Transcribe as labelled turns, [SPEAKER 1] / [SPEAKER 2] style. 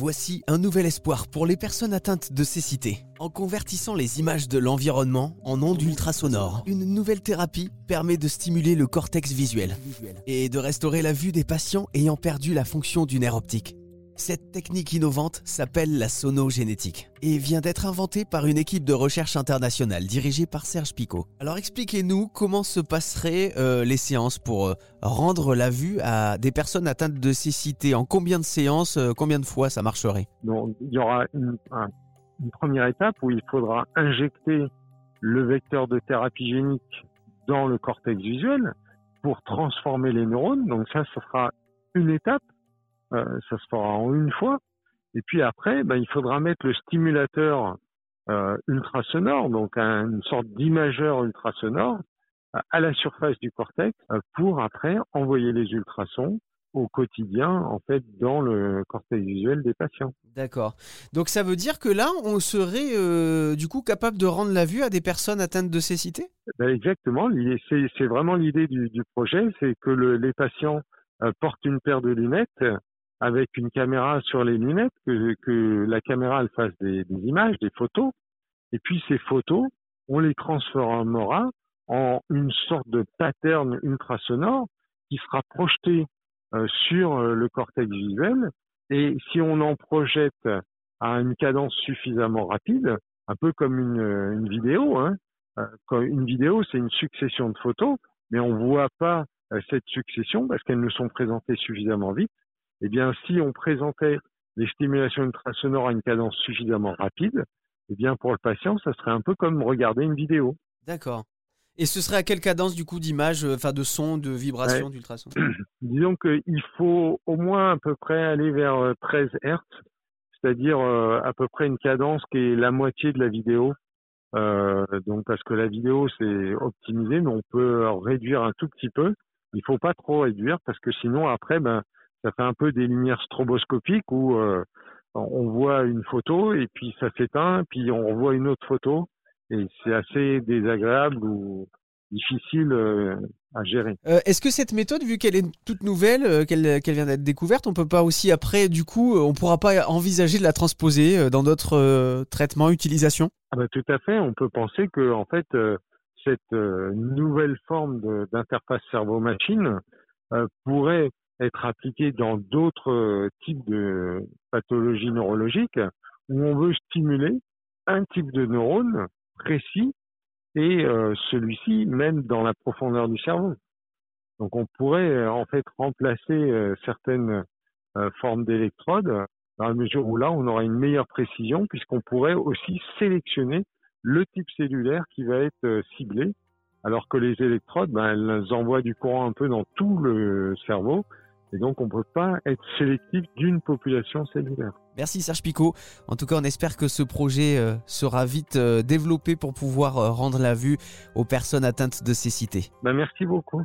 [SPEAKER 1] Voici un nouvel espoir pour les personnes atteintes de cécité. En convertissant les images de l'environnement en ondes ultrasonores, une nouvelle thérapie permet de stimuler le cortex visuel et de restaurer la vue des patients ayant perdu la fonction du nerf optique. Cette technique innovante s'appelle la sonogénétique et vient d'être inventée par une équipe de recherche internationale dirigée par Serge Picot. Alors expliquez-nous comment se passeraient euh, les séances pour euh, rendre la vue à des personnes atteintes de cécité. En combien de séances, euh, combien de fois ça marcherait?
[SPEAKER 2] Donc, il y aura une, un- une première étape où il faudra injecter le vecteur de thérapie génique dans le cortex visuel pour transformer les neurones. Donc ça, ce sera une étape. Euh, ça se fera en une fois. Et puis après, ben, il faudra mettre le stimulateur euh, ultrasonore, donc un- une sorte d'imageur ultrasonore, à- la surface du cortex euh, pour après envoyer les ultrasons au quotidien, en fait, dans le cortex visuel des patients.
[SPEAKER 1] D'accord. Donc ça veut dire que là, on serait euh, du coup capable de rendre la vue à des personnes atteintes de cécité?
[SPEAKER 2] Ben, exactement. C'est c'est vraiment l'idée du, du projet, c'est que le- les patients euh, portent une paire de lunettes avec une caméra sur les lunettes, que, que la caméra elle fasse des, des images, des photos, et puis ces photos, on les transformera en une sorte de pattern ultrasonore qui sera projeté euh, sur euh, le cortex visuel. Et si on en projette à une cadence suffisamment rapide, un peu comme une, une vidéo, hein, euh, une vidéo, c'est une succession de photos, mais on voit pas euh, cette succession parce qu'elles ne sont présentées suffisamment vite. Eh bien, si on présentait les stimulations ultrasonores à une cadence suffisamment rapide, eh bien, pour le patient, ça serait un peu comme regarder une vidéo.
[SPEAKER 1] D'accord. Et ce serait à quelle cadence du coup d'image, euh, enfin de son, de vibration, d'ultrason
[SPEAKER 2] Disons qu'il faut au moins à peu près aller vers euh, 13 Hertz, c'est-à-dire euh, à peu près une cadence qui est la moitié de la vidéo. Euh, donc parce que la vidéo c'est optimisé, mais on peut réduire un tout petit peu. Il faut pas trop réduire parce que sinon après ben ça fait un peu des lumières stroboscopiques où euh, on voit une photo et puis ça s'éteint, puis on revoit une autre photo et c'est assez désagréable ou difficile euh, à gérer.
[SPEAKER 1] Euh, Est-ce que cette méthode, vu qu'elle est toute nouvelle, euh, qu'elle vient d'être découverte, on peut pas aussi après, du coup, euh, on pourra pas envisager de la transposer euh, dans d'autres traitements, utilisations?
[SPEAKER 2] Ah bah, tout à fait. On peut penser que en fait euh, cette euh, nouvelle forme d'interface cerveau-machine euh, pourrait être appliquée dans d'autres euh, types de pathologies neurologiques où on veut stimuler un type de neurone précis et euh, celui-ci même dans la profondeur du cerveau. Donc on pourrait euh, en fait remplacer certaines formes d'électrodes dans la mesure où là on aura une meilleure précision puisqu'on pourrait aussi sélectionner le type cellulaire qui va être ciblé, alors que les électrodes, ben, elles envoient du courant un peu dans tout le cerveau, et donc on ne peut pas être sélectif d'une population cellulaire.
[SPEAKER 1] Merci Serge Picot. En tout cas, on espère que ce projet euh, sera vite euh, développé pour pouvoir euh, rendre la vue aux personnes atteintes de cécité.
[SPEAKER 2] Ben, merci beaucoup.